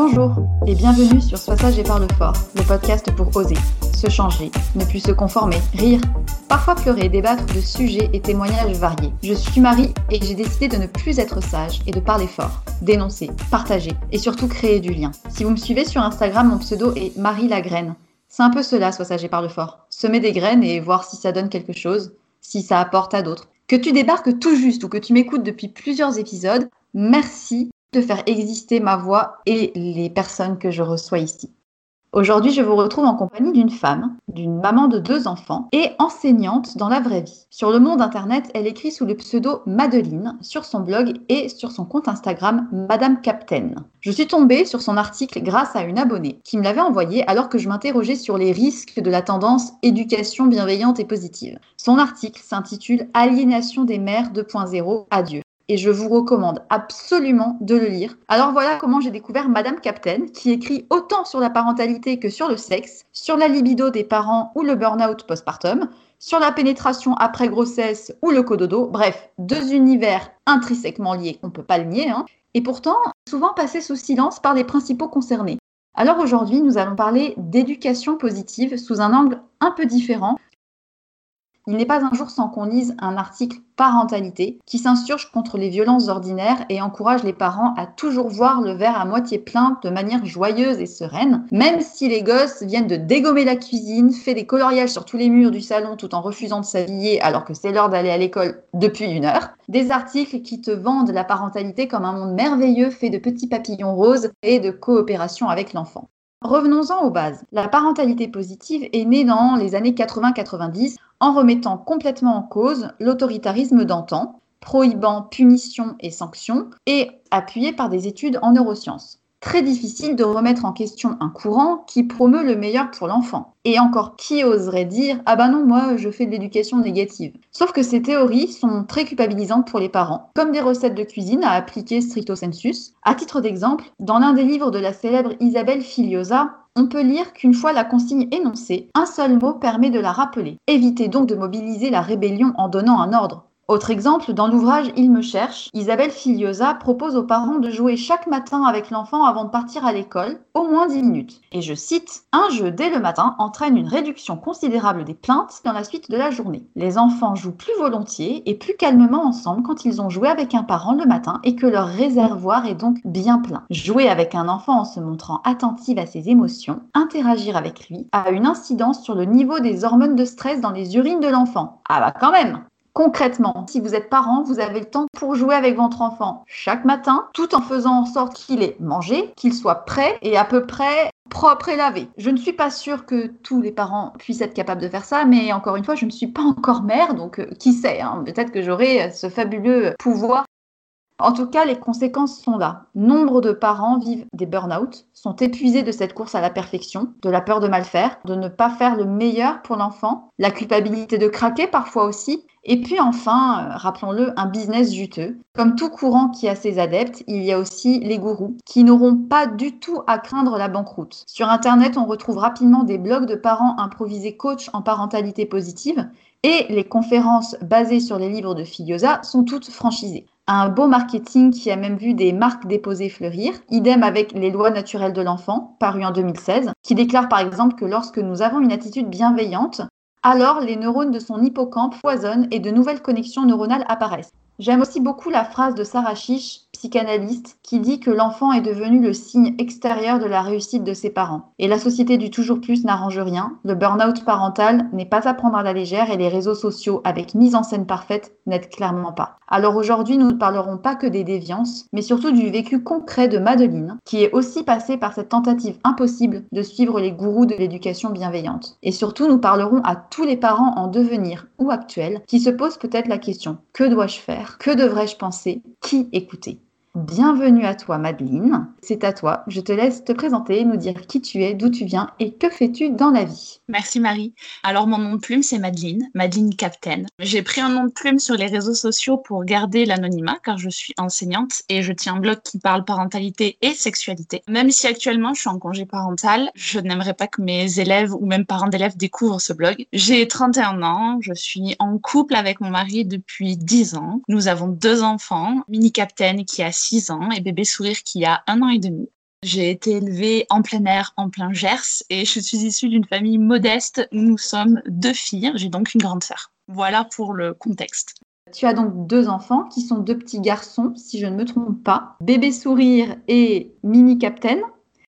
Bonjour et bienvenue sur Sois sage et parle fort, le podcast pour oser, se changer, ne plus se conformer, rire, parfois pleurer, débattre de sujets et témoignages variés. Je suis Marie et j'ai décidé de ne plus être sage et de parler fort, dénoncer, partager et surtout créer du lien. Si vous me suivez sur Instagram, mon pseudo est Marie la graine. C'est un peu cela, Sois sage et parle fort. Semer des graines et voir si ça donne quelque chose, si ça apporte à d'autres. Que tu débarques tout juste ou que tu m'écoutes depuis plusieurs épisodes, merci de faire exister ma voix et les personnes que je reçois ici. Aujourd'hui, je vous retrouve en compagnie d'une femme, d'une maman de deux enfants et enseignante dans la vraie vie. Sur le monde internet, elle écrit sous le pseudo Madeline sur son blog et sur son compte Instagram Madame Captain. Je suis tombée sur son article grâce à une abonnée qui me l'avait envoyé alors que je m'interrogeais sur les risques de la tendance éducation bienveillante et positive. Son article s'intitule Aliénation des mères 2.0 Adieu et je vous recommande absolument de le lire. Alors voilà comment j'ai découvert Madame Captain, qui écrit autant sur la parentalité que sur le sexe, sur la libido des parents ou le burn-out postpartum, sur la pénétration après grossesse ou le cododo, bref, deux univers intrinsèquement liés, on ne peut pas le nier, hein, et pourtant souvent passés sous silence par les principaux concernés. Alors aujourd'hui, nous allons parler d'éducation positive sous un angle un peu différent, il n'est pas un jour sans qu'on lise un article parentalité qui s'insurge contre les violences ordinaires et encourage les parents à toujours voir le verre à moitié plein de manière joyeuse et sereine, même si les gosses viennent de dégommer la cuisine, fait des coloriages sur tous les murs du salon tout en refusant de s'habiller alors que c'est l'heure d'aller à l'école depuis une heure. Des articles qui te vendent la parentalité comme un monde merveilleux fait de petits papillons roses et de coopération avec l'enfant. Revenons-en aux bases. La parentalité positive est née dans les années 80-90 en remettant complètement en cause l'autoritarisme d'antan, prohibant punitions et sanctions, et appuyée par des études en neurosciences. Très difficile de remettre en question un courant qui promeut le meilleur pour l'enfant. Et encore, qui oserait dire Ah bah non, moi je fais de l'éducation négative Sauf que ces théories sont très culpabilisantes pour les parents, comme des recettes de cuisine à appliquer stricto sensus. À titre d'exemple, dans l'un des livres de la célèbre Isabelle Filiosa, on peut lire qu'une fois la consigne énoncée, un seul mot permet de la rappeler. Évitez donc de mobiliser la rébellion en donnant un ordre. Autre exemple, dans l'ouvrage Il me cherche, Isabelle Filiosa propose aux parents de jouer chaque matin avec l'enfant avant de partir à l'école, au moins 10 minutes. Et je cite, Un jeu dès le matin entraîne une réduction considérable des plaintes dans la suite de la journée. Les enfants jouent plus volontiers et plus calmement ensemble quand ils ont joué avec un parent le matin et que leur réservoir est donc bien plein. Jouer avec un enfant en se montrant attentive à ses émotions, interagir avec lui, a une incidence sur le niveau des hormones de stress dans les urines de l'enfant. Ah bah quand même Concrètement, si vous êtes parent, vous avez le temps pour jouer avec votre enfant chaque matin, tout en faisant en sorte qu'il ait mangé, qu'il soit prêt et à peu près propre et lavé. Je ne suis pas sûre que tous les parents puissent être capables de faire ça, mais encore une fois, je ne suis pas encore mère, donc euh, qui sait, hein, peut-être que j'aurai ce fabuleux pouvoir en tout cas, les conséquences sont là. Nombre de parents vivent des burn-out, sont épuisés de cette course à la perfection, de la peur de mal faire, de ne pas faire le meilleur pour l'enfant, la culpabilité de craquer parfois aussi, et puis enfin, euh, rappelons-le, un business juteux. Comme tout courant qui a ses adeptes, il y a aussi les gourous qui n'auront pas du tout à craindre la banqueroute. Sur Internet, on retrouve rapidement des blogs de parents improvisés coach en parentalité positive et les conférences basées sur les livres de Filiosa sont toutes franchisées un beau marketing qui a même vu des marques déposées fleurir. Idem avec les lois naturelles de l'enfant, paru en 2016, qui déclare par exemple que lorsque nous avons une attitude bienveillante, alors les neurones de son hippocampe foisonnent et de nouvelles connexions neuronales apparaissent. J'aime aussi beaucoup la phrase de Sarah Chiche, psychanalyste, qui dit que l'enfant est devenu le signe extérieur de la réussite de ses parents. Et la société du toujours plus n'arrange rien, le burn-out parental n'est pas à prendre à la légère et les réseaux sociaux avec mise en scène parfaite n'aident clairement pas. Alors aujourd'hui, nous ne parlerons pas que des déviances, mais surtout du vécu concret de Madeline, qui est aussi passée par cette tentative impossible de suivre les gourous de l'éducation bienveillante. Et surtout, nous parlerons à tous les parents en devenir ou actuels qui se posent peut-être la question que dois-je faire? Que devrais-je penser? Qui écouter? Bienvenue à toi Madeleine, c'est à toi. Je te laisse te présenter, nous dire qui tu es, d'où tu viens et que fais-tu dans la vie. Merci Marie. Alors mon nom de plume c'est Madeleine, Madeleine Captain. J'ai pris un nom de plume sur les réseaux sociaux pour garder l'anonymat car je suis enseignante et je tiens un blog qui parle parentalité et sexualité. Même si actuellement je suis en congé parental, je n'aimerais pas que mes élèves ou même parents d'élèves découvrent ce blog. J'ai 31 ans, je suis en couple avec mon mari depuis 10 ans. Nous avons deux enfants, Mini Captain qui a 6 ans et bébé sourire qui a un an et demi. J'ai été élevée en plein air, en plein Gers, et je suis issue d'une famille modeste. Nous sommes deux filles, j'ai donc une grande sœur. Voilà pour le contexte. Tu as donc deux enfants qui sont deux petits garçons, si je ne me trompe pas, bébé sourire et mini captain.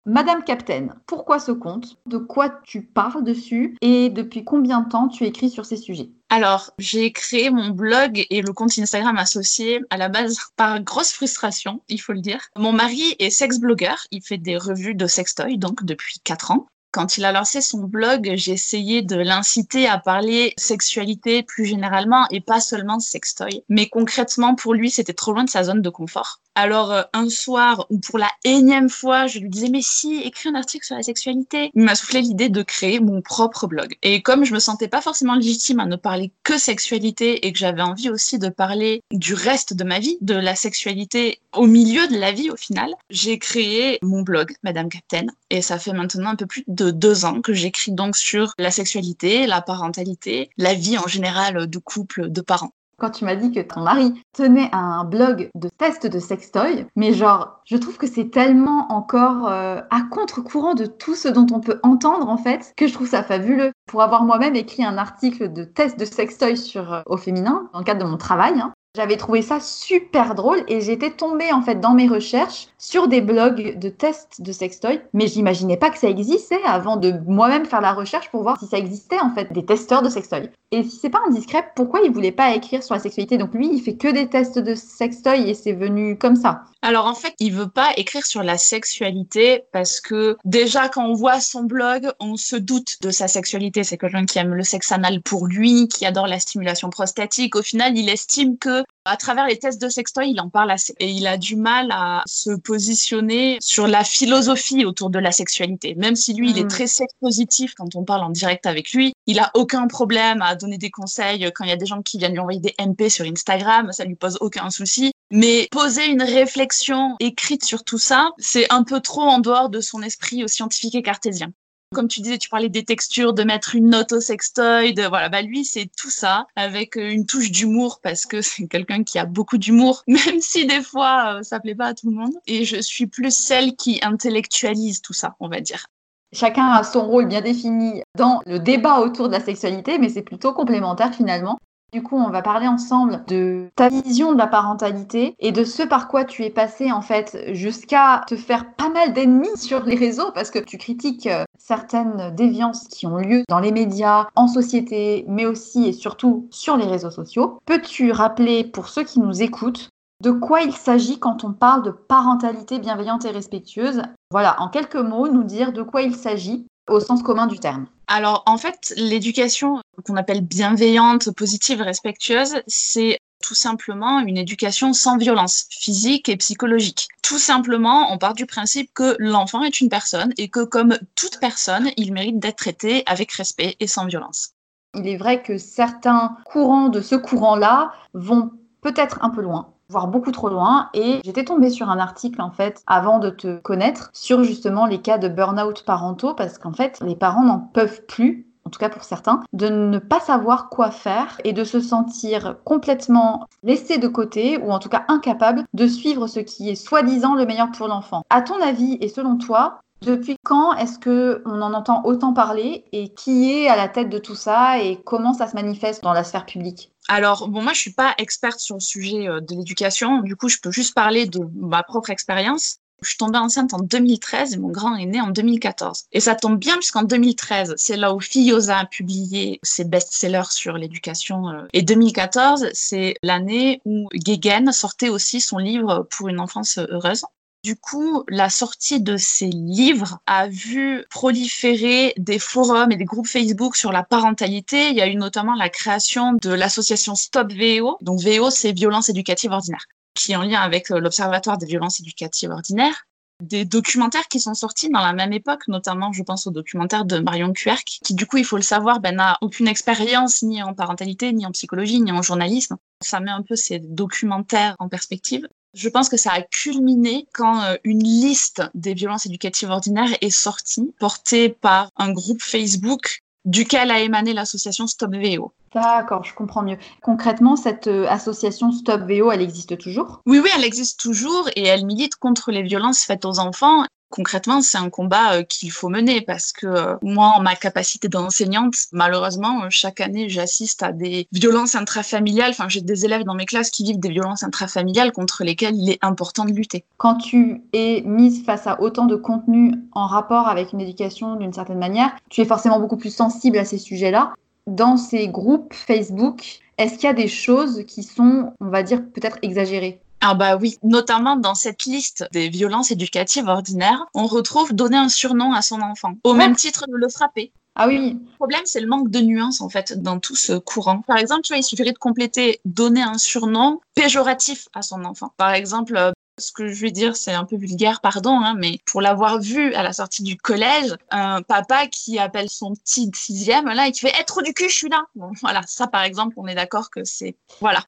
Madame Captain, pourquoi ce compte De quoi tu parles dessus? Et depuis combien de temps tu écris sur ces sujets? Alors, j'ai créé mon blog et le compte Instagram associé à la base par grosse frustration, il faut le dire. Mon mari est sex-blogueur, il fait des revues de sextoy, donc depuis 4 ans. Quand il a lancé son blog, j'ai essayé de l'inciter à parler sexualité plus généralement et pas seulement sextoy. Mais concrètement, pour lui, c'était trop loin de sa zone de confort. Alors euh, un soir ou pour la énième fois, je lui disais mais si, écris un article sur la sexualité. Il m'a soufflé l'idée de créer mon propre blog. Et comme je me sentais pas forcément légitime à ne parler que sexualité et que j'avais envie aussi de parler du reste de ma vie, de la sexualité au milieu de la vie au final, j'ai créé mon blog Madame Captain et ça fait maintenant un peu plus de deux ans que j'écris donc sur la sexualité, la parentalité, la vie en général de couple, de parents quand tu m'as dit que ton mari tenait un blog de tests de sextoy, mais genre, je trouve que c'est tellement encore euh, à contre-courant de tout ce dont on peut entendre en fait, que je trouve ça fabuleux. Pour avoir moi-même écrit un article de test de sextoy sur euh, au féminin, dans le cadre de mon travail, hein, j'avais trouvé ça super drôle et j'étais tombée en fait dans mes recherches sur des blogs de tests de sextoy, mais j'imaginais pas que ça existait avant de moi-même faire la recherche pour voir si ça existait en fait des testeurs de sextoy. Et si c'est pas indiscret, pourquoi il voulait pas écrire sur la sexualité? Donc lui, il fait que des tests de sextoy et c'est venu comme ça. Alors en fait, il veut pas écrire sur la sexualité parce que déjà quand on voit son blog, on se doute de sa sexualité. C'est quelqu'un qui aime le sexe anal pour lui, qui adore la stimulation prostatique. Au final, il estime que que à travers les tests de sextoy, il en parle assez. Et il a du mal à se positionner sur la philosophie autour de la sexualité. Même si lui, il est mm. très sex positif quand on parle en direct avec lui, il a aucun problème à donner des conseils quand il y a des gens qui viennent lui envoyer des MP sur Instagram, ça lui pose aucun souci. Mais poser une réflexion écrite sur tout ça, c'est un peu trop en dehors de son esprit scientifique et cartésien. Comme tu disais, tu parlais des textures, de mettre une note au sextoy, voilà, bah lui c'est tout ça avec euh, une touche d'humour parce que c'est quelqu'un qui a beaucoup d'humour, même si des fois euh, ça plaît pas à tout le monde. Et je suis plus celle qui intellectualise tout ça, on va dire. Chacun a son rôle bien défini dans le débat autour de la sexualité, mais c'est plutôt complémentaire finalement. Du coup, on va parler ensemble de ta vision de la parentalité et de ce par quoi tu es passé en fait jusqu'à te faire pas mal d'ennemis sur les réseaux parce que tu critiques euh, certaines déviances qui ont lieu dans les médias, en société, mais aussi et surtout sur les réseaux sociaux. Peux-tu rappeler pour ceux qui nous écoutent de quoi il s'agit quand on parle de parentalité bienveillante et respectueuse? Voilà, en quelques mots, nous dire de quoi il s'agit au sens commun du terme. Alors en fait, l'éducation qu'on appelle bienveillante, positive, respectueuse, c'est tout simplement une éducation sans violence physique et psychologique. Tout simplement, on part du principe que l'enfant est une personne et que comme toute personne, il mérite d'être traité avec respect et sans violence. Il est vrai que certains courants de ce courant-là vont peut-être un peu loin voire beaucoup trop loin. Et j'étais tombée sur un article, en fait, avant de te connaître, sur justement les cas de burn-out parentaux, parce qu'en fait, les parents n'en peuvent plus en tout cas pour certains, de ne pas savoir quoi faire et de se sentir complètement laissé de côté ou en tout cas incapable de suivre ce qui est soi-disant le meilleur pour l'enfant. À ton avis et selon toi, depuis quand est-ce que on en entend autant parler et qui est à la tête de tout ça et comment ça se manifeste dans la sphère publique? Alors, bon, moi, je suis pas experte sur le sujet euh, de l'éducation. Du coup, je peux juste parler de ma propre expérience. Je suis tombée enceinte en 2013 et mon grand est né en 2014. Et ça tombe bien puisqu'en 2013, c'est là où Fioza a publié ses best-sellers sur l'éducation. Euh. Et 2014, c'est l'année où Gegen sortait aussi son livre pour une enfance heureuse. Du coup, la sortie de ces livres a vu proliférer des forums et des groupes Facebook sur la parentalité. Il y a eu notamment la création de l'association Stop VO. Donc VO, c'est violence éducative ordinaire, qui est en lien avec euh, l'Observatoire des violences éducatives ordinaires des documentaires qui sont sortis dans la même époque, notamment je pense au documentaire de Marion Querc, qui du coup, il faut le savoir, ben, n'a aucune expérience ni en parentalité, ni en psychologie, ni en journalisme. Ça met un peu ces documentaires en perspective. Je pense que ça a culminé quand euh, une liste des violences éducatives ordinaires est sortie, portée par un groupe Facebook duquel a émané l'association Stop VO. D'accord, je comprends mieux. Concrètement, cette euh, association Stop VO, elle existe toujours? Oui, oui, elle existe toujours et elle milite contre les violences faites aux enfants concrètement, c'est un combat euh, qu'il faut mener parce que euh, moi, en ma capacité d'enseignante, malheureusement, euh, chaque année, j'assiste à des violences intrafamiliales. Enfin, j'ai des élèves dans mes classes qui vivent des violences intrafamiliales contre lesquelles il est important de lutter. Quand tu es mise face à autant de contenu en rapport avec une éducation d'une certaine manière, tu es forcément beaucoup plus sensible à ces sujets-là. Dans ces groupes Facebook, est-ce qu'il y a des choses qui sont, on va dire, peut-être exagérées? Ah bah oui, notamment dans cette liste des violences éducatives ordinaires, on retrouve donner un surnom à son enfant, au même titre de le frapper. Ah oui. Le problème, c'est le manque de nuances, en fait, dans tout ce courant. Par exemple, tu vois, il suffirait de compléter donner un surnom péjoratif à son enfant. Par exemple, euh, ce que je vais dire, c'est un peu vulgaire, pardon, hein, mais pour l'avoir vu à la sortie du collège, un papa qui appelle son petit sixième, là, et qui fait être trop du cul, je suis là. Bon, voilà, ça, par exemple, on est d'accord que c'est. Voilà.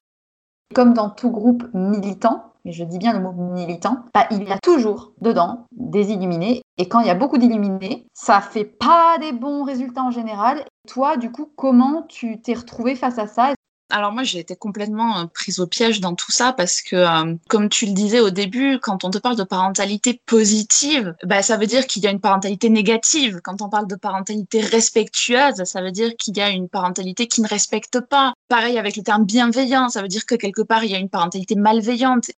Comme dans tout groupe militant, et je dis bien le mot militant, bah, il y a toujours dedans des illuminés. Et quand il y a beaucoup d'illuminés, ça fait pas des bons résultats en général. Toi, du coup, comment tu t'es retrouvé face à ça? Alors moi, j'ai été complètement euh, prise au piège dans tout ça parce que, euh, comme tu le disais au début, quand on te parle de parentalité positive, bah, ça veut dire qu'il y a une parentalité négative. Quand on parle de parentalité respectueuse, ça veut dire qu'il y a une parentalité qui ne respecte pas. Pareil avec le terme bienveillant, ça veut dire que quelque part, il y a une parentalité malveillante.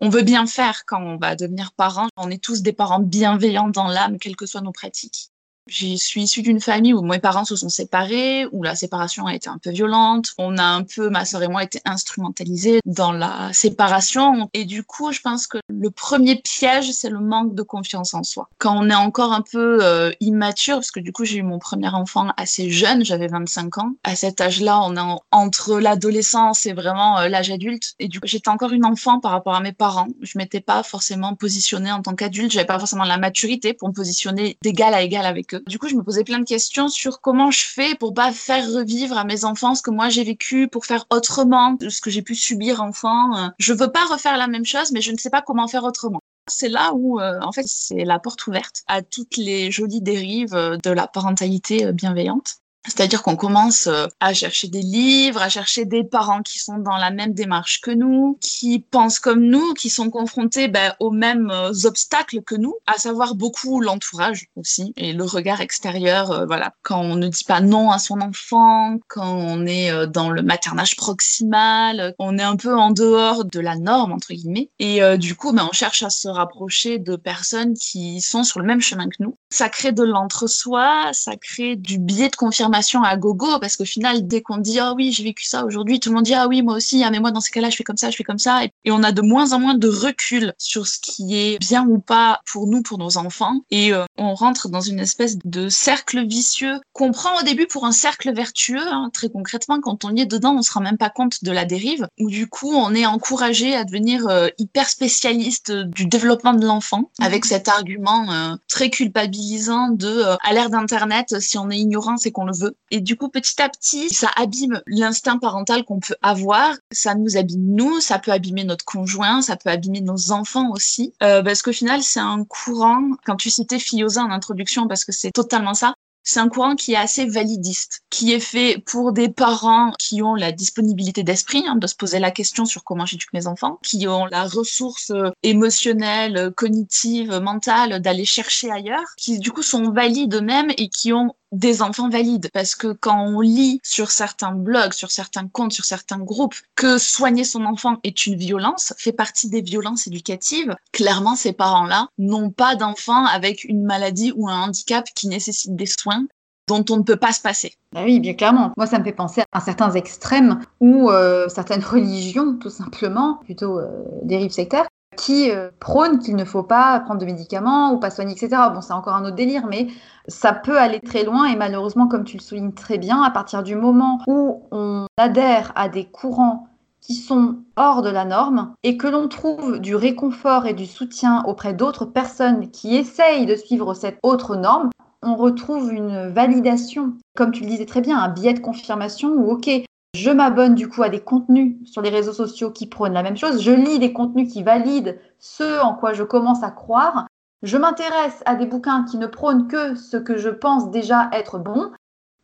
On veut bien faire quand on va devenir parent. On est tous des parents bienveillants dans l'âme, quelles que soient nos pratiques. Je suis issue d'une famille où mes parents se sont séparés, où la séparation a été un peu violente. On a un peu, ma sœur et moi, été instrumentalisés dans la séparation. Et du coup, je pense que le premier piège, c'est le manque de confiance en soi. Quand on est encore un peu euh, immature, parce que du coup, j'ai eu mon premier enfant assez jeune, j'avais 25 ans. À cet âge-là, on est entre l'adolescence et vraiment euh, l'âge adulte. Et du coup, j'étais encore une enfant par rapport à mes parents. Je m'étais pas forcément positionnée en tant qu'adulte. J'avais pas forcément la maturité pour me positionner d'égal à égal avec du coup, je me posais plein de questions sur comment je fais pour pas faire revivre à mes enfants ce que moi j'ai vécu, pour faire autrement ce que j'ai pu subir enfant. Je veux pas refaire la même chose, mais je ne sais pas comment faire autrement. C'est là où, euh, en fait, c'est la porte ouverte à toutes les jolies dérives de la parentalité euh, bienveillante. C'est-à-dire qu'on commence euh, à chercher des livres, à chercher des parents qui sont dans la même démarche que nous, qui pensent comme nous, qui sont confrontés ben, aux mêmes euh, obstacles que nous, à savoir beaucoup l'entourage aussi et le regard extérieur. Euh, voilà, quand on ne dit pas non à son enfant, quand on est dans le maternage proximal, on est un peu en dehors de la norme entre guillemets. Et du coup, ben, on cherche à se rapprocher de personnes qui sont sur le même chemin que nous. Ça crée de l'entre-soi, ça crée du biais de confirmation à gogo parce qu'au final, dès qu'on dit ah oui j'ai vécu ça aujourd'hui, tout le monde dit ah oui moi aussi, ah mais moi dans ce cas-là je fais comme ça, je fais comme ça, et, on a de moins en moins de recul sur ce qui est bien ou pas pour nous, pour nos enfants, et euh, on rentre dans une espèce de cercle vicieux qu'on prend au début pour un cercle vertueux. Hein, très concrètement, quand on y est dedans, on se rend même pas compte de la dérive, où du coup on est encouragé à devenir euh, hyper spécialiste du développement de l'enfant avec cet argument euh, très culpabilisant de à l'ère d'internet, si on est ignorant, c'est qu'on le et du coup, petit à petit, ça abîme l'instinct parental qu'on peut avoir. Ça nous abîme nous, ça peut abîmer notre conjoint, ça peut abîmer nos enfants aussi. Euh, parce qu'au final, c'est un courant, quand tu citais Fioza en introduction, parce que c'est totalement ça, c'est un courant qui est assez validiste, qui est fait pour des parents qui ont la disponibilité d'esprit hein, de se poser la question sur comment j'éduque mes enfants, qui ont la ressource euh, émotionnelle, cognitive, mentale d'aller chercher ailleurs, qui du coup sont valides eux-mêmes et qui ont des enfants valides. Parce que quand on lit sur certains blogs, sur certains comptes, sur certains groupes, que soigner son enfant est une violence, fait partie des violences éducatives, clairement, ces parents-là n'ont pas d'enfants avec une maladie ou un handicap qui nécessite des soins dont on ne peut pas se passer. Bah oui, bien clairement. Moi, ça me fait penser à certains extrêmes ou euh, certaines religions, tout simplement, plutôt euh, dérives sectaires, qui euh, prônent qu'il ne faut pas prendre de médicaments ou pas soigner, etc. Bon, c'est encore un autre délire, mais ça peut aller très loin et malheureusement, comme tu le soulignes très bien, à partir du moment où on adhère à des courants qui sont hors de la norme et que l'on trouve du réconfort et du soutien auprès d'autres personnes qui essayent de suivre cette autre norme, on retrouve une validation, comme tu le disais très bien, un biais de confirmation où, ok, je m'abonne du coup à des contenus sur les réseaux sociaux qui prônent la même chose. Je lis des contenus qui valident ce en quoi je commence à croire. Je m'intéresse à des bouquins qui ne prônent que ce que je pense déjà être bon.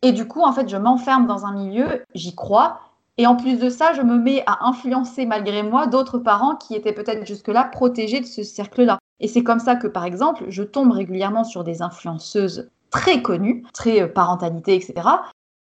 Et du coup, en fait, je m'enferme dans un milieu, j'y crois. Et en plus de ça, je me mets à influencer malgré moi d'autres parents qui étaient peut-être jusque-là protégés de ce cercle-là. Et c'est comme ça que, par exemple, je tombe régulièrement sur des influenceuses très connues, très euh, parentalité, etc.,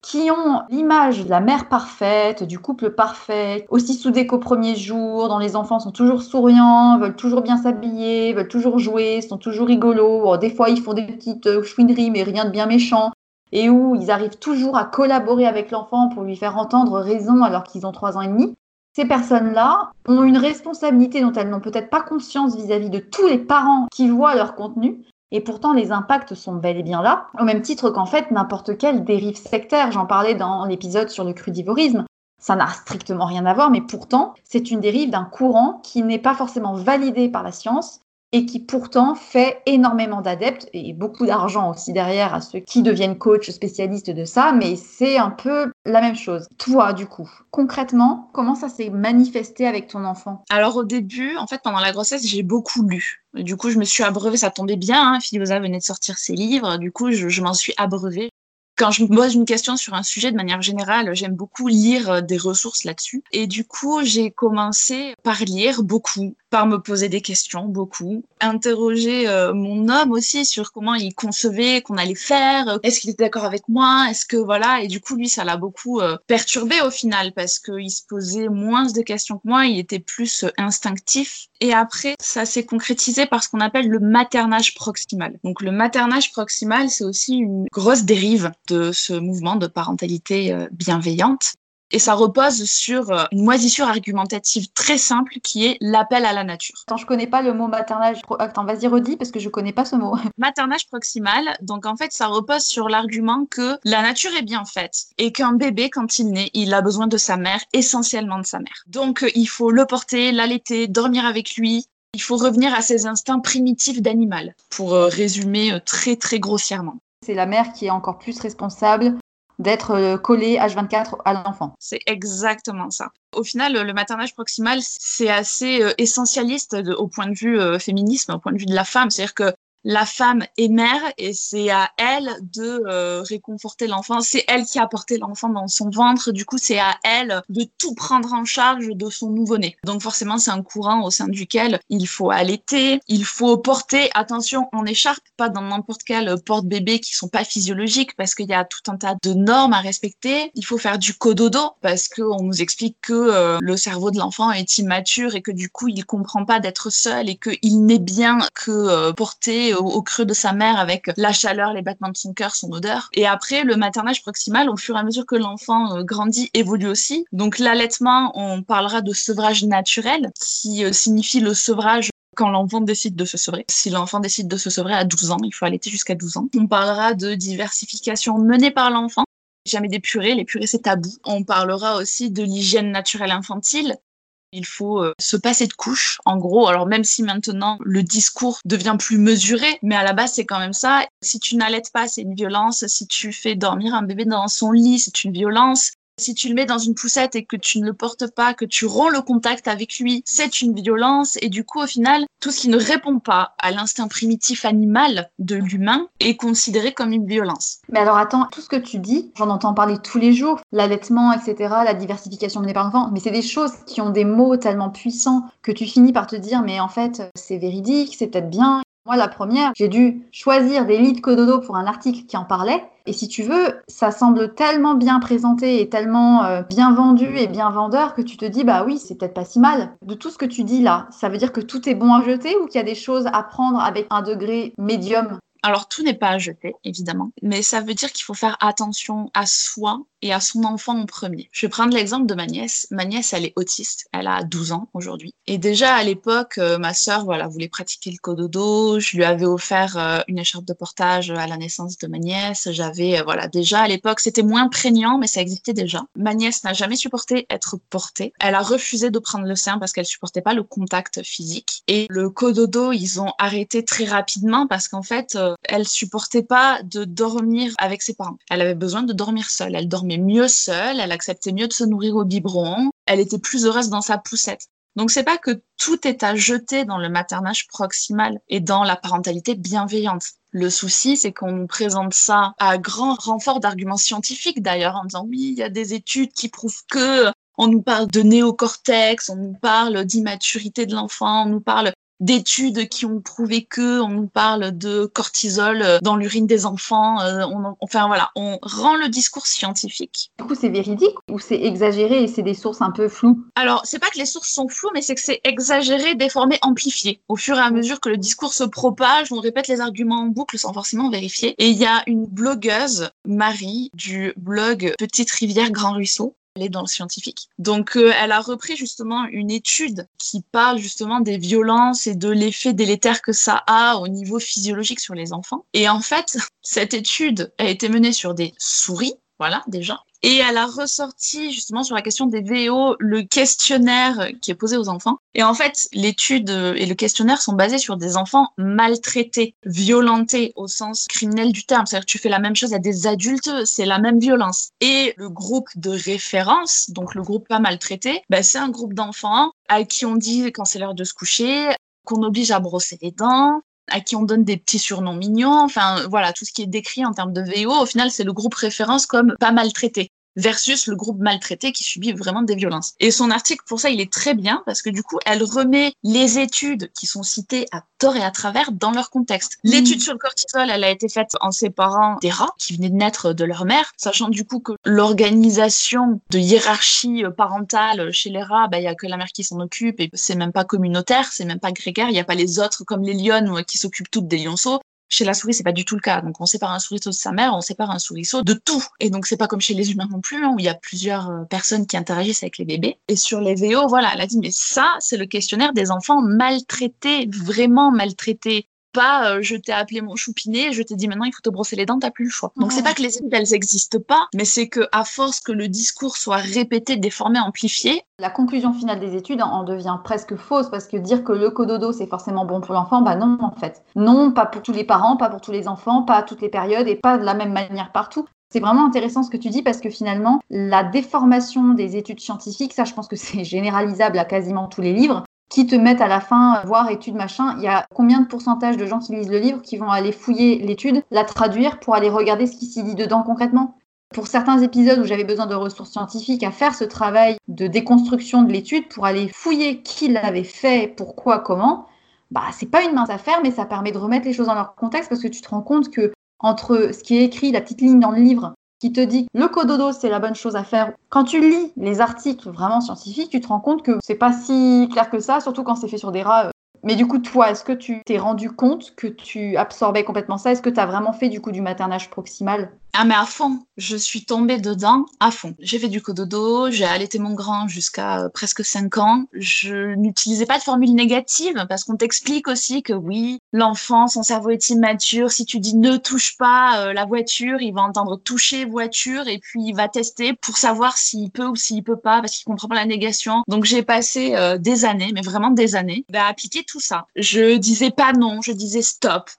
qui ont l'image de la mère parfaite, du couple parfait, aussi soudé qu'au premier jour, dont les enfants sont toujours souriants, veulent toujours bien s'habiller, veulent toujours jouer, sont toujours rigolos. des fois, ils font des petites euh, chouineries, mais rien de bien méchant. Et où ils arrivent toujours à collaborer avec l'enfant pour lui faire entendre raison alors qu'ils ont trois ans et demi. Ces personnes-là ont une responsabilité dont elles n'ont peut-être pas conscience vis-à-vis -vis de tous les parents qui voient leur contenu et pourtant, les impacts sont bel et bien là, au même titre qu'en fait n'importe quelle dérive sectaire. J'en parlais dans l'épisode sur le crudivorisme. Ça n'a strictement rien à voir, mais pourtant, c'est une dérive d'un courant qui n'est pas forcément validé par la science et qui pourtant fait énormément d'adeptes et beaucoup d'argent aussi derrière à ceux qui deviennent coach spécialistes de ça, mais c'est un peu la même chose. Toi, du coup, concrètement, comment ça s'est manifesté avec ton enfant? Alors au début, en fait, pendant la grossesse, j'ai beaucoup lu. Du coup, je me suis abreuvée, ça tombait bien, hein, venait de sortir ses livres, du coup, je, je m'en suis abreuvée. Quand je me pose une question sur un sujet de manière générale, j'aime beaucoup lire des ressources là-dessus. Et du coup, j'ai commencé par lire beaucoup par me poser des questions, beaucoup. Interroger euh, mon homme aussi sur comment il concevait qu'on allait faire, est-ce qu'il était d'accord avec moi, est-ce que voilà. Et du coup, lui, ça l'a beaucoup euh, perturbé au final parce qu'il se posait moins de questions que moi, il était plus euh, instinctif. Et après, ça s'est concrétisé par ce qu'on appelle le maternage proximal. Donc le maternage proximal, c'est aussi une grosse dérive de ce mouvement de parentalité bienveillante et ça repose sur euh, une moisissure argumentative très simple qui est l'appel à la nature. Attends, je connais pas le mot maternage. Attends, vas-y redis parce que je connais pas ce mot. Maternage proximal, donc en fait, ça repose sur l'argument que la nature est bien faite et qu'un bébé, quand il naît, il a besoin de sa mère, essentiellement de sa mère. Donc euh, il faut le porter, l'allaiter, dormir avec lui, il faut revenir à ses instincts primitifs d'animal, pour euh, résumer très très grossièrement. C'est la mère qui est encore plus responsable d'être euh, collé H24 à l'enfant. C'est exactement ça. Au final, le maternage proximal, c'est assez euh, essentialiste au point de vue euh, féminisme, au point de vue de la femme. C'est-à-dire que la femme est mère et c'est à elle de euh, réconforter l'enfant. C'est elle qui a porté l'enfant dans son ventre. Du coup, c'est à elle de tout prendre en charge de son nouveau-né. Donc forcément, c'est un courant au sein duquel il faut allaiter, il faut porter, attention, en écharpe, pas dans n'importe quel porte-bébé qui sont pas physiologiques parce qu'il y a tout un tas de normes à respecter. Il faut faire du cododo parce qu'on nous explique que euh, le cerveau de l'enfant est immature et que du coup, il comprend pas d'être seul et qu'il n'est bien que euh, au, creux de sa mère avec la chaleur, les battements de son cœur, son odeur. Et après, le maternage proximal, au fur et à mesure que l'enfant euh, grandit, évolue aussi. Donc l'allaitement, on parlera de sevrage naturel, qui euh, signifie le sevrage quand l'enfant décide de se sevrer. Si l'enfant décide de se sevrer à 12 ans, il faut allaiter jusqu'à 12 ans. On parlera de diversification menée par l'enfant. Jamais des purées, les purées c'est tabou. On parlera aussi de l'hygiène naturelle infantile, il faut euh, se passer de couches, en gros. Alors même si maintenant le discours devient plus mesuré, mais à la base c'est quand même ça. Si tu n'allaites pas, c'est une violence. Si tu fais dormir un bébé dans son lit, c'est une violence. Si tu le mets dans une poussette et que tu ne le portes pas, que tu romps le contact avec lui, c'est une violence. Et du coup, au final, tout ce qui ne répond pas à l'instinct primitif animal de l'humain est considéré comme une violence. Mais alors attends, tout ce que tu dis, j'en entends parler tous les jours, l'allaitement, etc., la diversification menée par l'enfant, mais c'est des choses qui ont des mots tellement puissants que tu finis par te dire, mais en fait, c'est véridique, c'est peut-être bien, la première, j'ai dû choisir des lits de cododo pour un article qui en parlait. Et si tu veux, ça semble tellement bien présenté et tellement euh, bien vendu et bien vendeur que tu te dis, bah oui, c'est peut-être pas si mal. De tout ce que tu dis là, ça veut dire que tout est bon à jeter ou qu'il y a des choses à prendre avec un degré médium? Alors tout n'est pas à jeter, évidemment, mais ça veut dire qu'il faut faire attention à soi et à son enfant en premier. Je vais prendre l'exemple de ma nièce. Ma nièce, elle est autiste. Elle a 12 ans aujourd'hui. Et déjà à l'époque, euh, ma sœur, voilà, voulait pratiquer le cododo. Je lui avais offert euh, une écharpe de portage à la naissance de ma nièce. J'avais, euh, voilà, déjà à l'époque, c'était moins prégnant, mais ça existait déjà. Ma nièce n'a jamais supporté être portée. Elle a refusé de prendre le sein parce qu'elle supportait pas le contact physique. Et le cododo, ils ont arrêté très rapidement parce qu'en fait, elle supportait pas de dormir avec ses parents. Elle avait besoin de dormir seule. Elle dormait mieux seule, elle acceptait mieux de se nourrir au biberon, elle était plus heureuse dans sa poussette. Donc c'est pas que tout est à jeter dans le maternage proximal et dans la parentalité bienveillante. Le souci, c'est qu'on nous présente ça à grand renfort d'arguments scientifiques d'ailleurs, en disant oui, il y a des études qui prouvent que on nous parle de néocortex, on nous parle d'immaturité de l'enfant, on nous parle d'études qui ont prouvé que on nous parle de cortisol euh, dans l'urine des enfants. Euh, on, enfin voilà, on rend le discours scientifique. Du coup, c'est véridique ou c'est exagéré et c'est des sources un peu floues? Alors, c'est pas que les sources sont floues, mais c'est que c'est exagéré, déformé, amplifié. Au fur et à mesure que le discours se propage, on répète les arguments en boucle sans forcément vérifier. Et il y a une blogueuse, Marie, du blog Petite Rivière Grand Ruisseau, elle est dans le scientifique. Donc, euh, elle a repris justement une étude qui parle justement des violences et de l'effet délétère que ça a au niveau physiologique sur les enfants. Et en fait, cette étude a été menée sur des souris, voilà, déjà. Et elle a ressorti justement sur la question des VO le questionnaire qui est posé aux enfants. Et en fait, l'étude et le questionnaire sont basés sur des enfants maltraités, violentés au sens criminel du terme. C'est-à-dire que tu fais la même chose à des adultes, c'est la même violence. Et le groupe de référence, donc le groupe pas maltraité, ben c'est un groupe d'enfants à qui on dit quand c'est l'heure de se coucher, qu'on oblige à brosser les dents, à qui on donne des petits surnoms mignons, enfin voilà, tout ce qui est décrit en termes de VO, au final, c'est le groupe référence comme pas maltraité. Versus le groupe maltraité qui subit vraiment des violences. Et son article, pour ça, il est très bien parce que du coup, elle remet les études qui sont citées à tort et à travers dans leur contexte. Mmh. L'étude sur le cortisol, elle a été faite en séparant des rats qui venaient de naître de leur mère, sachant du coup que l'organisation de hiérarchie parentale chez les rats, bah, il y a que la mère qui s'en occupe et c'est même pas communautaire, c'est même pas grégaire, il n'y a pas les autres comme les lionnes qui s'occupent toutes des lionceaux. Chez la souris, c'est pas du tout le cas. Donc, on sépare un souriceau de sa mère, on sépare un souriceau de tout. Et donc, c'est pas comme chez les humains non plus, hein, où il y a plusieurs euh, personnes qui interagissent avec les bébés. Et sur les VO, voilà, elle a dit, mais ça, c'est le questionnaire des enfants maltraités, vraiment maltraités pas euh, je t'ai appelé mon choupinet, je t'ai dit maintenant il faut te brosser les dents, t'as plus le choix. Donc c'est pas que les études elles existent pas, mais c'est que à force que le discours soit répété, déformé, amplifié. La conclusion finale des études en devient presque fausse parce que dire que le cododo c'est forcément bon pour l'enfant, bah non en fait. Non, pas pour tous les parents, pas pour tous les enfants, pas à toutes les périodes et pas de la même manière partout. C'est vraiment intéressant ce que tu dis parce que finalement, la déformation des études scientifiques, ça je pense que c'est généralisable à quasiment tous les livres, qui te mettent à la fin euh, voir étude machin. Il y a combien de pourcentage de gens qui lisent le livre qui vont aller fouiller l'étude, la traduire pour aller regarder ce qui s'y dit dedans concrètement? Pour certains épisodes où j'avais besoin de ressources scientifiques à faire ce travail de déconstruction de l'étude pour aller fouiller qui l'avait fait, pourquoi, comment, bah c'est pas une mince affaire, mais ça permet de remettre les choses dans leur contexte parce que tu te rends compte que entre ce qui est écrit, la petite ligne dans le livre, qui te dit le cododo c'est la bonne chose à faire. Quand tu lis les articles vraiment scientifiques, tu te rends compte que c'est pas si clair que ça, surtout quand c'est fait sur des rats. Mais du coup, toi, est-ce que tu t'es rendu compte que tu absorbais complètement ça? Est-ce que tu as vraiment fait du coup du maternage proximal? Ah mais à fond, je suis tombée dedans à fond. J'ai fait du cododo, j'ai allaité mon grand jusqu'à euh, presque 5 ans. Je n'utilisais pas de formule négative parce qu'on t'explique aussi que oui, l'enfant, son cerveau est immature. Si tu dis ne touche pas euh, la voiture, il va entendre toucher voiture et puis il va tester pour savoir s'il peut ou s'il peut pas parce qu'il comprend pas la négation. Donc j'ai passé euh, des années, mais vraiment des années, bah, à appliquer ça. Je disais pas non, je disais stop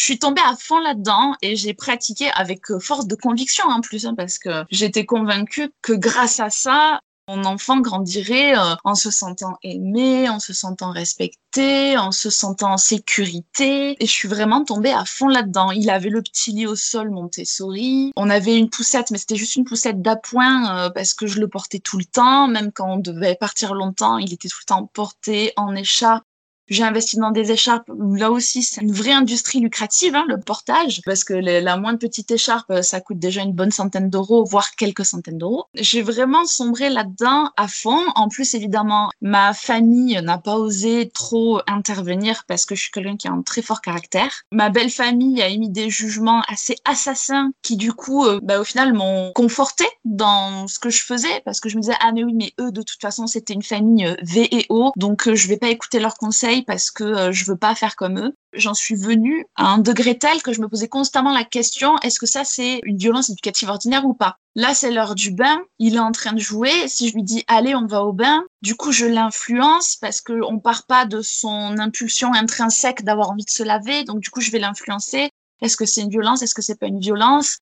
je suis tombée à fond là-dedans et j'ai pratiqué avec euh, force de conviction en plus, hein, parce que j'étais convaincue que grâce à ça, mon enfant grandirait euh, en se sentant aimé, en se sentant respecté, en se sentant en sécurité. Et je suis vraiment tombée à fond là-dedans. Il avait le petit lit au sol Montessori. On avait une poussette, mais c'était juste une poussette d'appoint euh, parce que je le portais tout le temps. Même quand on devait partir longtemps, il était tout le temps porté en écharpe. J'ai investi dans des écharpes. Là aussi, c'est une vraie industrie lucrative, hein, le portage, parce que la moindre petite écharpe, ça coûte déjà une bonne centaine d'euros, voire quelques centaines d'euros. J'ai vraiment sombré là-dedans à fond. En plus, évidemment, ma famille n'a pas osé trop intervenir parce que je suis quelqu'un qui a un très fort caractère. Ma belle famille a émis des jugements assez assassins qui, du coup, euh, bah, au final, m'ont conforté dans ce que je faisais parce que je me disais, ah mais oui, mais eux, de toute façon, c'était une famille euh, V et O, donc euh, je vais pas écouter leurs conseils parce que euh, je veux pas faire comme eux. J'en suis venue à un degré tel que je me posais constamment la question est-ce que ça c'est une violence éducative ordinaire ou pas? Là, c'est l'heure du bain, il est en train de jouer. Si je lui dis allez, on va au bain, du coup, je l'influence parce que on part pas de son impulsion intrinsèque d'avoir envie de se laver, donc du coup, je vais l'influencer. Est-ce que c'est une violence? Est-ce que c'est pas une violence?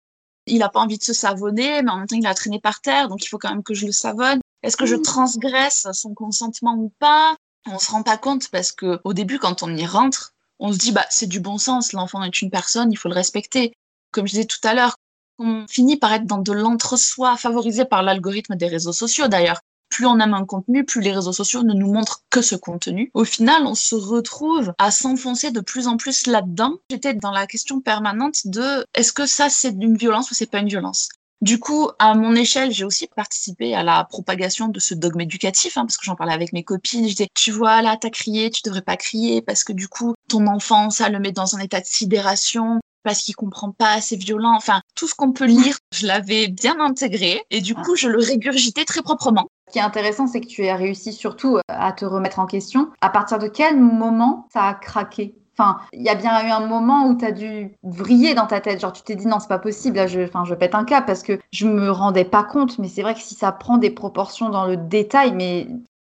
Il a pas envie de se savonner, mais en même temps, il a traîné par terre, donc il faut quand même que je le savonne. Est-ce que je mmh. transgresse son consentement ou pas? On se rend pas compte parce que au début, quand on y rentre, on se dit bah c'est du bon sens, l'enfant est une personne, il faut le respecter. Comme je disais tout à l'heure, on finit par être dans de l'entre-soi, favorisé par l'algorithme des réseaux sociaux d'ailleurs. Plus on aime un contenu, plus les réseaux sociaux ne nous montrent que ce contenu. Au final, on se retrouve à s'enfoncer de plus en plus là-dedans. J'étais dans la question permanente de est-ce que ça c'est une violence ou c'est pas une violence? Du coup, à mon échelle, j'ai aussi participé à la propagation de ce dogme éducatif, hein, parce que j'en parlais avec mes copines. Je disais, tu vois, là, t'as crié, tu devrais pas crier, parce que du coup, ton enfant, ça le met dans un état de sidération, parce qu'il comprend pas, c'est violent. Enfin, tout ce qu'on peut lire, je l'avais bien intégré, et du coup, je le régurgitais très proprement. Ce qui est intéressant, c'est que tu as réussi surtout à te remettre en question. À partir de quel moment ça a craqué? Enfin, il y a bien eu un moment où tu as dû vriller dans ta tête. Genre, tu t'es dit non, c'est pas possible, là, je, enfin, je pète un cap parce que je me rendais pas compte. Mais c'est vrai que si ça prend des proportions dans le détail, mais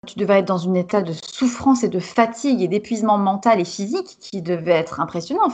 tu devais être dans une état de souffrance et de fatigue et d'épuisement mental et physique qui devait être impressionnant.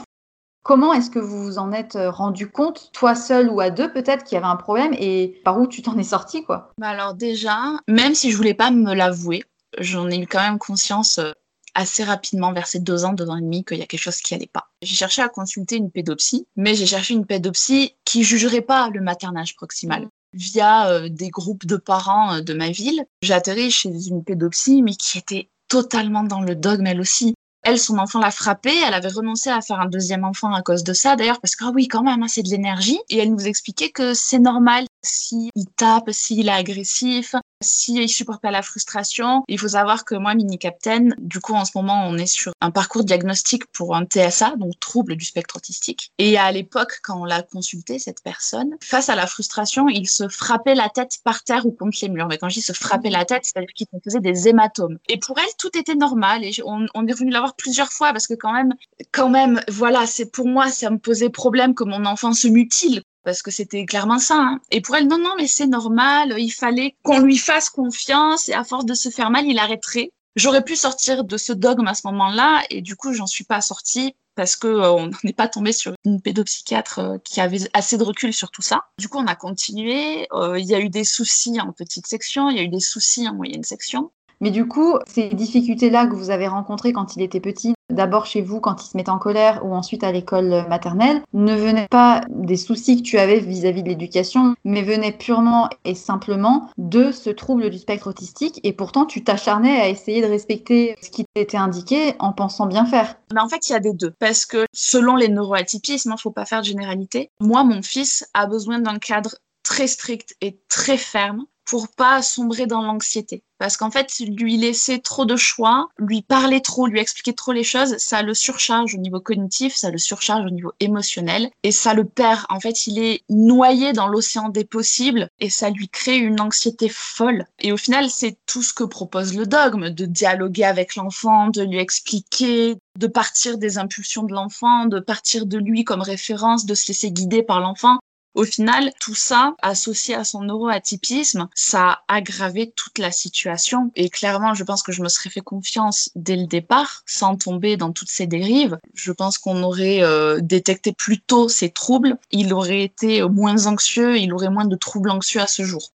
Comment est-ce que vous vous en êtes euh, rendu compte, toi seul ou à deux peut-être, qu'il y avait un problème et par où tu t'en es sorti quoi? Bah Alors déjà, même si je voulais pas me l'avouer, j'en ai eu quand même conscience euh, assez rapidement, vers ces deux ans, deux ans et demi, qu'il y a quelque chose qui allait pas. J'ai cherché à consulter une pédopsie, mais j'ai cherché une pédopsie qui jugerait pas le maternage proximal. via euh, des groupes de parents euh, de ma ville. J'ai atterri chez une pédopsie, mais qui était totalement dans le dogme elle aussi. Elle, son enfant l'a frappée, elle avait renoncé à faire un deuxième enfant à cause de ça, d'ailleurs, parce que, ah oui, quand même, hein, c'est de l'énergie. Et elle nous expliquait que c'est normal s'il tape, s'il est agressif, s'il supporte pas la frustration. Il faut savoir que moi, Mini Captain, du coup, en ce moment, on est sur un parcours diagnostique pour un TSA, donc trouble du spectre autistique. Et à l'époque, quand on l'a consulté, cette personne, face à la frustration, il se frappait la tête par terre ou contre les murs. Mais quand je dis se frapper la tête, c'est-à-dire qu'il faisait des hématomes. Et pour elle, tout était normal. Et on, on est revenu la voir plusieurs fois parce que quand même, quand même, voilà, c'est pour moi, ça me posait problème que mon enfant se mutile parce que c'était clairement ça. Hein. Et pour elle, non, non, mais c'est normal, il fallait qu'on lui fasse confiance et à force de se faire mal, il arrêterait. J'aurais pu sortir de ce dogme à ce moment-là et du coup, j'en suis pas sortie parce que euh, on n'est pas tombé sur une pédopsychiatre euh, qui avait assez de recul sur tout ça. Du coup, on a continué. Euh, il y a eu des soucis en petite section, il y a eu des soucis en moyenne section. Mais du coup, ces difficultés-là que vous avez rencontrées quand il était petit, d'abord chez vous quand il se met en colère ou ensuite à l'école maternelle, ne venaient pas des soucis que tu avais vis-à-vis de l'éducation, mais venaient purement et simplement de ce trouble du spectre autistique. Et pourtant, tu t'acharnais à essayer de respecter ce qui t'était indiqué en pensant bien faire. Mais en fait, il y a des deux. Parce que selon les neuroatypismes, il ne faut pas faire de généralité. Moi, mon fils a besoin d'un cadre très strict et très ferme pour pas sombrer dans l'anxiété. Parce qu'en fait, lui laisser trop de choix, lui parler trop, lui expliquer trop les choses, ça le surcharge au niveau cognitif, ça le surcharge au niveau émotionnel et ça le perd. En fait, il est noyé dans l'océan des possibles et ça lui crée une anxiété folle. Et au final, c'est tout ce que propose le dogme, de dialoguer avec l'enfant, de lui expliquer, de partir des impulsions de l'enfant, de partir de lui comme référence, de se laisser guider par l'enfant. Au final, tout ça, associé à son neuroatypisme, ça a aggravé toute la situation. Et clairement, je pense que je me serais fait confiance dès le départ, sans tomber dans toutes ces dérives. Je pense qu'on aurait euh, détecté plus tôt ces troubles. Il aurait été moins anxieux, il aurait moins de troubles anxieux à ce jour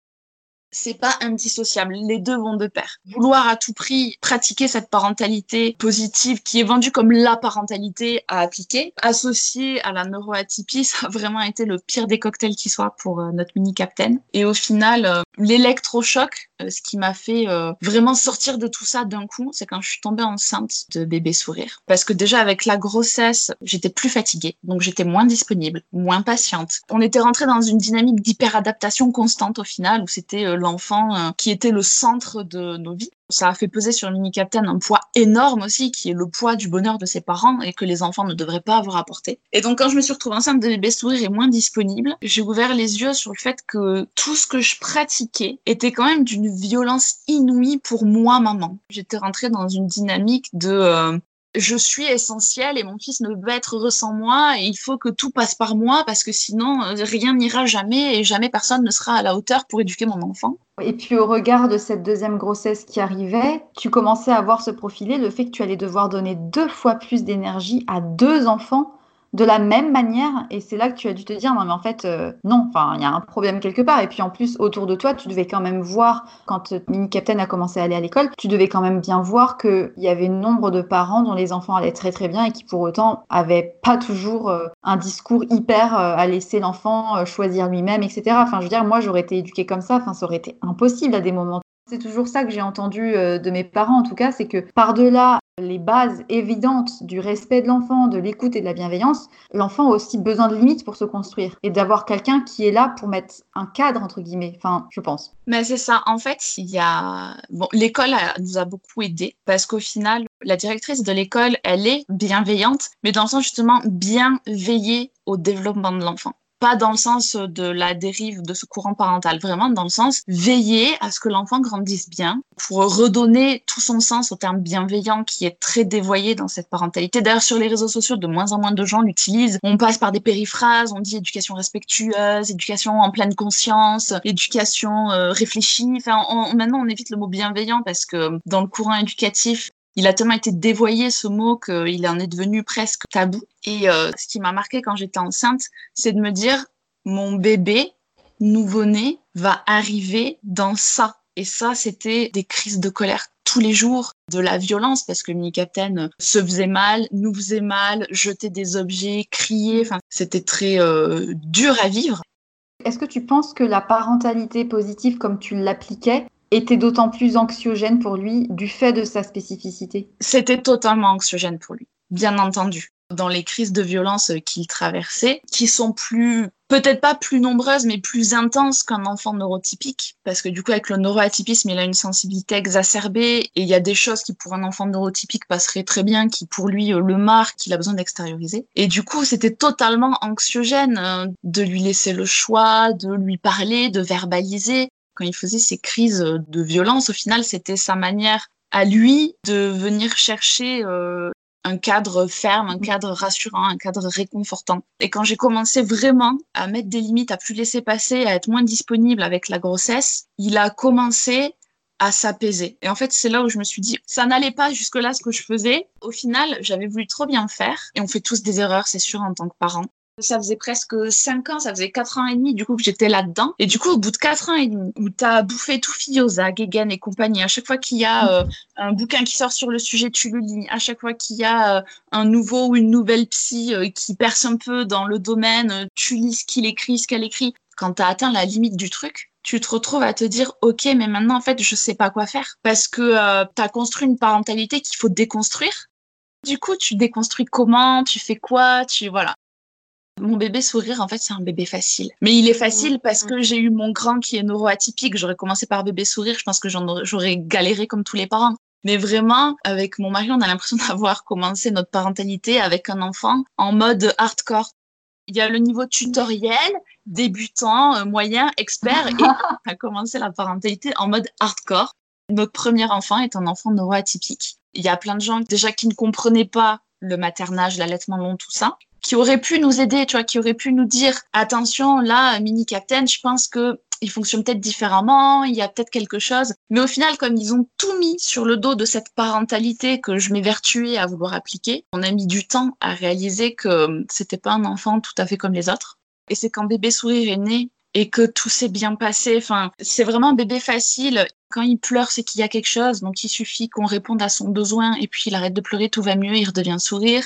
c'est pas indissociable. Les deux vont de pair. Vouloir à tout prix pratiquer cette parentalité positive qui est vendue comme la parentalité à appliquer, associée à la neuroatypie, ça a vraiment été le pire des cocktails qui soit pour euh, notre mini captain. Et au final, euh, l'électrochoc, ce qui m'a fait vraiment sortir de tout ça d'un coup, c'est quand je suis tombée enceinte de bébé sourire. Parce que déjà avec la grossesse, j'étais plus fatiguée, donc j'étais moins disponible, moins patiente. On était rentré dans une dynamique d'hyperadaptation constante au final, où c'était l'enfant euh, qui était le centre de nos vies. Ça a fait peser sur Mini Captain un poids énorme aussi, qui est le poids du bonheur de ses parents et que les enfants ne devraient pas avoir à porter. Et donc, quand je me suis retrouvée enceinte de bébé sourire et moins disponible, j'ai ouvert les yeux sur le fait que tout ce que je pratiquais était quand même d'une violence inouïe pour moi, maman. J'étais rentrée dans une dynamique de euh, je suis essentielle et mon fils ne veut être sans moi et il faut que tout passe par moi parce que sinon euh, rien n'ira jamais et jamais personne ne sera à la hauteur pour éduquer mon enfant. Et puis au regard de cette deuxième grossesse qui arrivait, tu commençais à voir se profiler le fait que tu allais devoir donner deux fois plus d'énergie à deux enfants de la même manière. Et c'est là que tu as dû te dire, non, mais en fait, euh, non, enfin, il y a un problème quelque part. Et puis en plus, autour de toi, tu devais quand même voir, quand Mini Captain a commencé à aller à l'école, tu devais quand même bien voir qu'il y avait nombre de parents dont les enfants allaient très très bien et qui pour autant avaient pas toujours euh, un discours hyper euh, à laisser l'enfant choisir lui-même, etc. Enfin, je veux dire, moi, j'aurais été éduquée comme ça, enfin, ça aurait été impossible à des moments. C'est toujours ça que j'ai entendu de mes parents, en tout cas, c'est que par-delà les bases évidentes du respect de l'enfant, de l'écoute et de la bienveillance, l'enfant a aussi besoin de limites pour se construire et d'avoir quelqu'un qui est là pour mettre un cadre entre guillemets. Enfin, je pense. Mais c'est ça. En fait, il y a bon, l'école nous a beaucoup aidé parce qu'au final, la directrice de l'école, elle est bienveillante, mais dans le sens justement bien veiller au développement de l'enfant pas dans le sens de la dérive de ce courant parental, vraiment dans le sens veiller à ce que l'enfant grandisse bien pour redonner tout son sens au terme bienveillant qui est très dévoyé dans cette parentalité. D'ailleurs, sur les réseaux sociaux, de moins en moins de gens l'utilisent. On passe par des périphrases, on dit éducation respectueuse, éducation en pleine conscience, éducation euh, réfléchie. Enfin, maintenant, on évite le mot bienveillant parce que dans le courant éducatif, il a tellement été dévoyé ce mot qu'il en est devenu presque tabou. Et euh, ce qui m'a marqué quand j'étais enceinte, c'est de me dire mon bébé nouveau-né va arriver dans ça. Et ça, c'était des crises de colère tous les jours, de la violence, parce que Mini Captain se faisait mal, nous faisait mal, jetait des objets, criait. Enfin, c'était très euh, dur à vivre. Est-ce que tu penses que la parentalité positive, comme tu l'appliquais, était d'autant plus anxiogène pour lui du fait de sa spécificité C'était totalement anxiogène pour lui, bien entendu. Dans les crises de violence qu'il traversait, qui sont plus, peut-être pas plus nombreuses, mais plus intenses qu'un enfant neurotypique, parce que du coup, avec le neuroatypisme, il a une sensibilité exacerbée, et il y a des choses qui, pour un enfant neurotypique, passeraient très bien, qui, pour lui, le marquent, qu'il a besoin d'extérioriser. Et du coup, c'était totalement anxiogène euh, de lui laisser le choix, de lui parler, de verbaliser quand il faisait ses crises de violence, au final, c'était sa manière à lui de venir chercher euh, un cadre ferme, un cadre rassurant, un cadre réconfortant. Et quand j'ai commencé vraiment à mettre des limites, à plus laisser passer, à être moins disponible avec la grossesse, il a commencé à s'apaiser. Et en fait, c'est là où je me suis dit, ça n'allait pas jusque-là ce que je faisais. Au final, j'avais voulu trop bien faire. Et on fait tous des erreurs, c'est sûr, en tant que parent. Ça faisait presque cinq ans, ça faisait quatre ans et demi, du coup, que j'étais là-dedans. Et du coup, au bout de quatre ans et demi, où t'as bouffé tout Fioza, Gegen et compagnie, à chaque fois qu'il y a euh, un bouquin qui sort sur le sujet, tu le lis. À chaque fois qu'il y a euh, un nouveau ou une nouvelle psy euh, qui perce un peu dans le domaine, tu lis ce qu'il écrit, ce qu'elle écrit. Quand t'as atteint la limite du truc, tu te retrouves à te dire ok mais maintenant en fait je sais pas quoi faire parce que euh, tu as construit une parentalité qu'il faut déconstruire du coup tu déconstruis comment tu fais quoi tu voilà mon bébé sourire, en fait, c'est un bébé facile. Mais il est facile parce que j'ai eu mon grand qui est neuroatypique. J'aurais commencé par bébé sourire, je pense que j'aurais galéré comme tous les parents. Mais vraiment, avec mon mari, on a l'impression d'avoir commencé notre parentalité avec un enfant en mode hardcore. Il y a le niveau tutoriel, débutant, euh, moyen, expert, et on a commencé la parentalité en mode hardcore. Notre premier enfant est un enfant neuroatypique. Il y a plein de gens déjà qui ne comprenaient pas le maternage, l'allaitement long, tout ça qui aurait pu nous aider, tu vois, qui aurait pu nous dire attention, là, mini captain, je pense que il fonctionne peut-être différemment, il y a peut-être quelque chose. Mais au final, comme ils ont tout mis sur le dos de cette parentalité que je m'évertuais à vouloir appliquer, on a mis du temps à réaliser que c'était pas un enfant tout à fait comme les autres. Et c'est quand bébé sourire est né et que tout s'est bien passé. Enfin, c'est vraiment un bébé facile. Quand il pleure, c'est qu'il y a quelque chose. Donc, il suffit qu'on réponde à son besoin et puis il arrête de pleurer, tout va mieux, il redevient sourire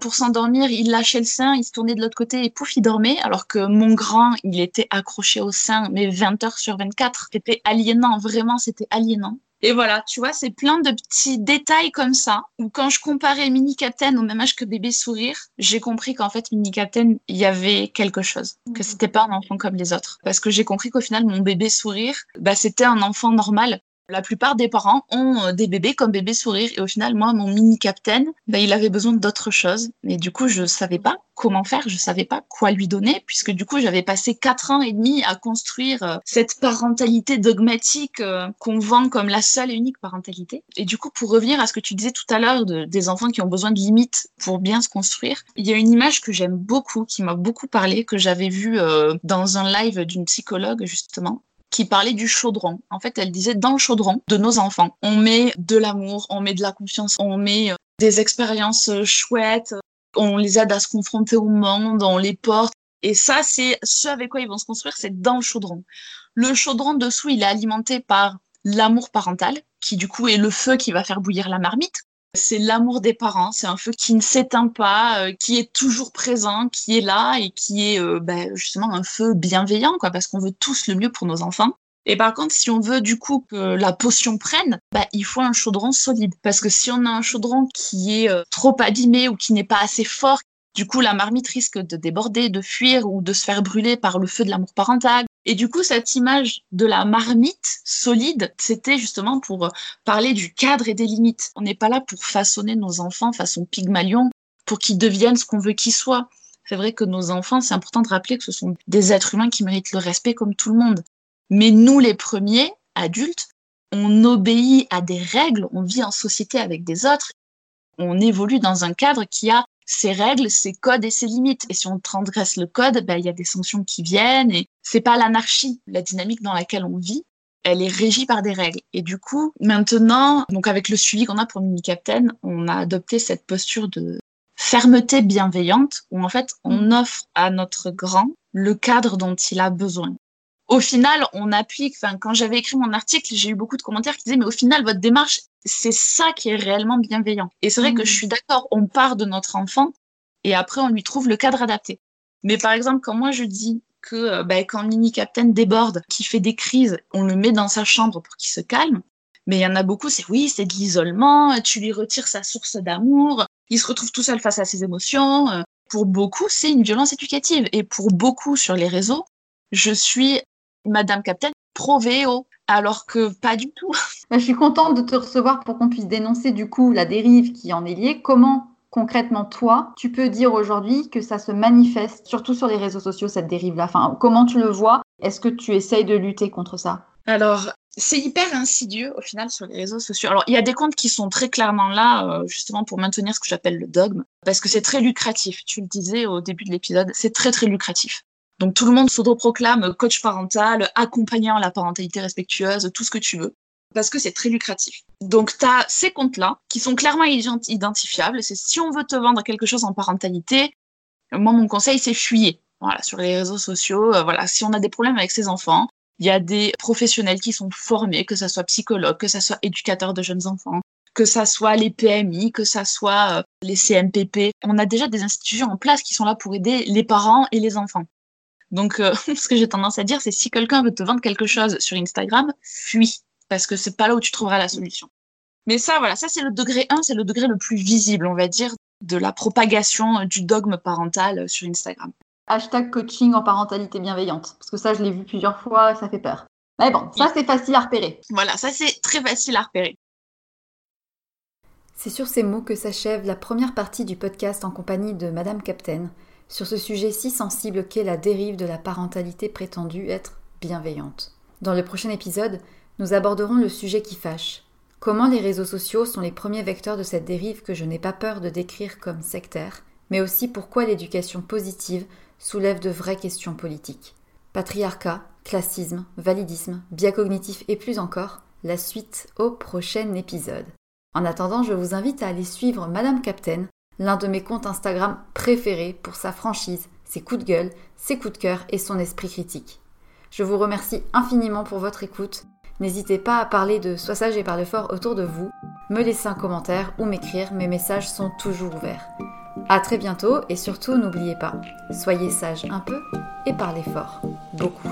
pour s'endormir, il lâchait le sein, il se tournait de l'autre côté et pouf, il dormait. Alors que mon grand, il était accroché au sein, mais 20 heures sur 24. C'était aliénant, vraiment, c'était aliénant. Et voilà, tu vois, c'est plein de petits détails comme ça, où quand je comparais Mini Captain au même âge que Bébé Sourire, j'ai compris qu'en fait, Mini Captain, il y avait quelque chose, que c'était pas un enfant comme les autres. Parce que j'ai compris qu'au final, mon bébé Sourire, bah, c'était un enfant normal, la plupart des parents ont euh, des bébés comme bébé sourire et au final, moi, mon mini captain, ben, il avait besoin d'autre chose. Et du coup, je savais pas comment faire, je savais pas quoi lui donner puisque du coup, j'avais passé quatre ans et demi à construire euh, cette parentalité dogmatique euh, qu'on vend comme la seule et unique parentalité. Et du coup, pour revenir à ce que tu disais tout à l'heure de, des enfants qui ont besoin de limites pour bien se construire, il y a une image que j'aime beaucoup, qui m'a beaucoup parlé, que j'avais vue dans un live d'une psychologue justement qui parlait du chaudron. En fait, elle disait dans le chaudron de nos enfants, on met de l'amour, on met de la confiance, on met euh, des expériences euh, chouettes, on les aide à se confronter au monde, on les porte. Et ça, c'est ce avec quoi ils vont se construire, c'est dans le chaudron. Le chaudron dessous, il est alimenté par l'amour parental, qui du coup est le feu qui va faire bouillir la marmite. C'est l'amour des parents, c'est un feu qui ne s'éteint pas, euh, qui est toujours présent, qui est là et qui est euh, bah, justement un feu bienveillant, quoi, parce qu'on veut tous le mieux pour nos enfants. Et par contre, si on veut du coup que la potion prenne, bah, il faut un chaudron solide. Parce que si on a un chaudron qui est euh, trop abîmé ou qui n'est pas assez fort, du coup, la marmite risque de déborder, de fuir ou de se faire brûler par le feu de l'amour parental. Et du coup, cette image de la marmite solide, c'était justement pour euh, parler du cadre et des limites. On n'est pas là pour façonner nos enfants façon Pygmalion, pour qu'ils deviennent ce qu'on veut qu'ils soient. C'est vrai que nos enfants, c'est important de rappeler que ce sont des êtres humains qui méritent le respect comme tout le monde. Mais nous, les premiers, adultes, on obéit à des règles, on vit en société avec des autres, on évolue dans un cadre qui a ses règles, ses codes et ses limites. Et si on transgresse le code, ben, il y a des sanctions qui viennent et c'est pas l'anarchie. La dynamique dans laquelle on vit, elle est régie par des règles. Et du coup, maintenant, donc avec le suivi qu'on a pour Mini Captain, on a adopté cette posture de fermeté bienveillante où en fait, on mm. offre à notre grand le cadre dont il a besoin au final, on applique, enfin, quand j'avais écrit mon article, j'ai eu beaucoup de commentaires qui disaient, mais au final, votre démarche, c'est ça qui est réellement bienveillant. Et c'est vrai que je mmh. suis d'accord, on part de notre enfant et après, on lui trouve le cadre adapté. Mais par exemple, quand moi je dis que euh, bah, quand Mini Captain déborde, qui fait des crises, on le met dans sa chambre pour qu'il se calme. Mais il y en a beaucoup, c'est oui, c'est de l'isolement, tu lui retires sa source d'amour, il se retrouve tout seul face à ses émotions. Pour beaucoup, c'est une violence éducative. Et pour beaucoup sur les réseaux, je suis Madame Captain pro-VO, alors que pas du tout. Je suis contente de te recevoir pour qu'on puisse dénoncer du coup la dérive qui en est liée. Comment concrètement, toi, tu peux dire aujourd'hui que ça se manifeste, surtout sur les réseaux sociaux, cette dérive-là? Enfin, Comment tu le vois? Est-ce que tu essayes de lutter contre ça? Alors, c'est hyper insidieux au final sur les réseaux sociaux. Alors, il y a des comptes qui sont très clairement là, euh, justement, pour maintenir ce que j'appelle le dogme, parce que c'est très lucratif. Tu le disais au début de l'épisode, c'est très, très lucratif. Donc, tout le monde s'autoproclame coach parental, accompagnant la parentalité respectueuse, tout ce que tu veux parce que c'est très lucratif. Donc, tu as ces comptes-là qui sont clairement identifiables. C'est si on veut te vendre quelque chose en parentalité, moi, mon conseil, c'est fuyer. Voilà, sur les réseaux sociaux, euh, voilà, si on a des problèmes avec ses enfants, il y a des professionnels qui sont formés, que ce soit psychologues, que ce soit éducateurs de jeunes enfants, que ce soit les PMI, que ce soit euh, les CMPP. On a déjà des institutions en place qui sont là pour aider les parents et les enfants. Donc, euh, ce que j'ai tendance à dire, c'est si quelqu'un veut te vendre quelque chose sur Instagram, fuis parce que c'est pas là où tu trouveras la solution. Mais ça, voilà, ça c'est le degré 1, c'est le degré le plus visible, on va dire, de la propagation du dogme parental sur Instagram. Hashtag coaching en parentalité bienveillante, parce que ça je l'ai vu plusieurs fois, ça fait peur. Mais bon, ça c'est facile à repérer. Voilà, ça c'est très facile à repérer. C'est sur ces mots que s'achève la première partie du podcast en compagnie de Madame Captain sur ce sujet si sensible qu'est la dérive de la parentalité prétendue être bienveillante. Dans le prochain épisode, nous aborderons le sujet qui fâche. Comment les réseaux sociaux sont les premiers vecteurs de cette dérive que je n'ai pas peur de décrire comme sectaire, mais aussi pourquoi l'éducation positive soulève de vraies questions politiques. Patriarcat, classisme, validisme, biais cognitif et plus encore, la suite au prochain épisode. En attendant, je vous invite à aller suivre Madame Captain, l'un de mes comptes Instagram préférés pour sa franchise, ses coups de gueule, ses coups de cœur et son esprit critique. Je vous remercie infiniment pour votre écoute N'hésitez pas à parler de Sois sage et parle fort autour de vous, me laisser un commentaire ou m'écrire, mes messages sont toujours ouverts. A très bientôt et surtout n'oubliez pas, soyez sage un peu et parlez fort, beaucoup.